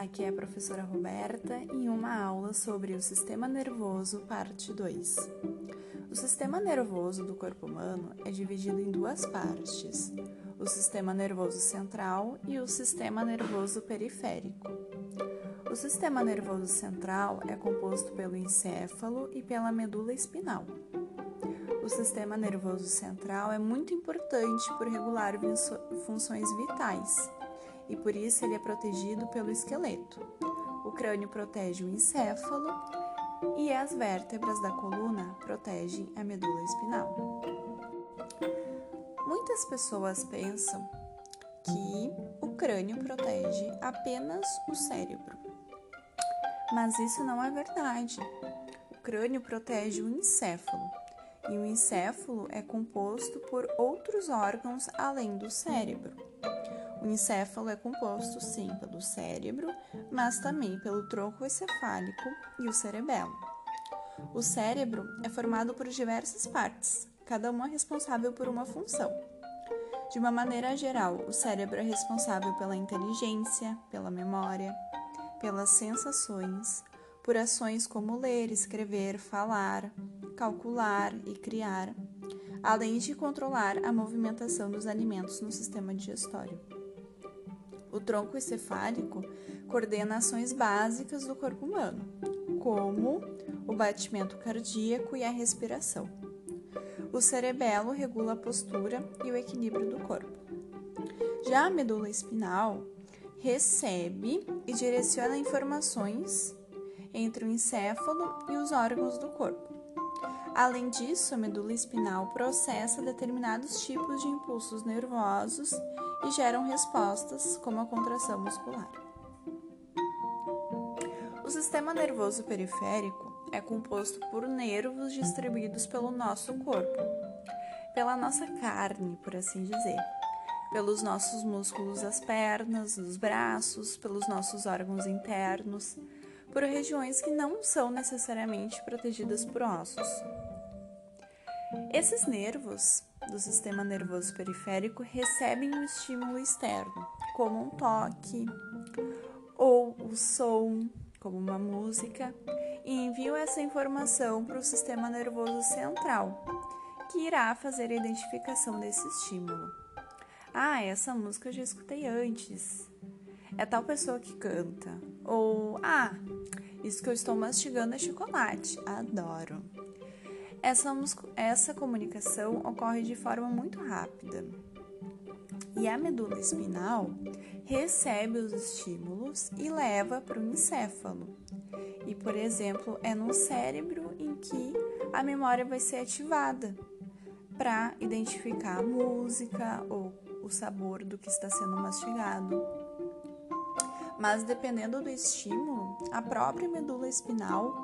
aqui é a professora Roberta em uma aula sobre o sistema nervoso, parte 2. O sistema nervoso do corpo humano é dividido em duas partes: o sistema nervoso central e o sistema nervoso periférico. O sistema nervoso central é composto pelo encéfalo e pela medula espinal. O sistema nervoso central é muito importante por regular funções vitais e por isso ele é protegido pelo esqueleto. O crânio protege o encéfalo e as vértebras da coluna protegem a medula espinal. Muitas pessoas pensam que o crânio protege apenas o cérebro. Mas isso não é verdade. O crânio protege o encéfalo, e o encéfalo é composto por outros órgãos além do cérebro. O encéfalo é composto, sim, pelo cérebro, mas também pelo tronco encefálico e o cerebelo. O cérebro é formado por diversas partes, cada uma responsável por uma função. De uma maneira geral, o cérebro é responsável pela inteligência, pela memória, pelas sensações, por ações como ler, escrever, falar, calcular e criar, além de controlar a movimentação dos alimentos no sistema digestório. O tronco encefálico coordena ações básicas do corpo humano, como o batimento cardíaco e a respiração. O cerebelo regula a postura e o equilíbrio do corpo. Já a medula espinal recebe e direciona informações entre o encéfalo e os órgãos do corpo. Além disso, a medula espinal processa determinados tipos de impulsos nervosos e geram respostas, como a contração muscular. O sistema nervoso periférico é composto por nervos distribuídos pelo nosso corpo, pela nossa carne, por assim dizer, pelos nossos músculos das pernas, dos braços, pelos nossos órgãos internos, por regiões que não são necessariamente protegidas por ossos. Esses nervos do sistema nervoso periférico recebem um estímulo externo, como um toque ou o som, como uma música, e enviam essa informação para o sistema nervoso central, que irá fazer a identificação desse estímulo. Ah, essa música eu já escutei antes. É tal pessoa que canta. Ou, ah, isso que eu estou mastigando é chocolate. Adoro. Essa, essa comunicação ocorre de forma muito rápida. E a medula espinal recebe os estímulos e leva para o encéfalo. E, por exemplo, é no cérebro em que a memória vai ser ativada para identificar a música ou o sabor do que está sendo mastigado. Mas dependendo do estímulo, a própria medula espinal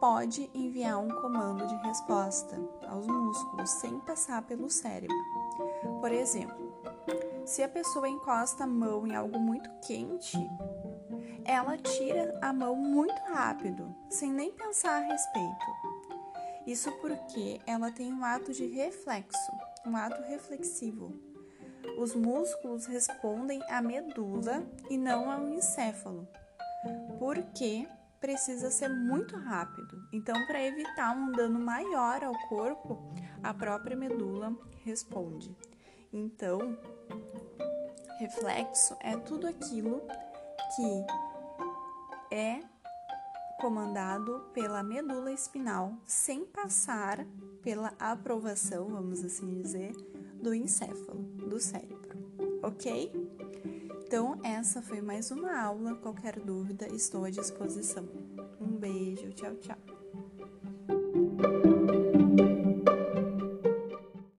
pode enviar um comando de resposta aos músculos sem passar pelo cérebro. Por exemplo, se a pessoa encosta a mão em algo muito quente, ela tira a mão muito rápido, sem nem pensar a respeito. Isso porque ela tem um ato de reflexo, um ato reflexivo. Os músculos respondem à medula e não ao encéfalo, porque precisa ser muito rápido. Então, para evitar um dano maior ao corpo, a própria medula responde. Então, reflexo é tudo aquilo que é comandado pela medula espinal sem passar pela aprovação, vamos assim dizer, do encéfalo, do cérebro, ok? Então, essa foi mais uma aula. Qualquer dúvida, estou à disposição. Um beijo, tchau, tchau.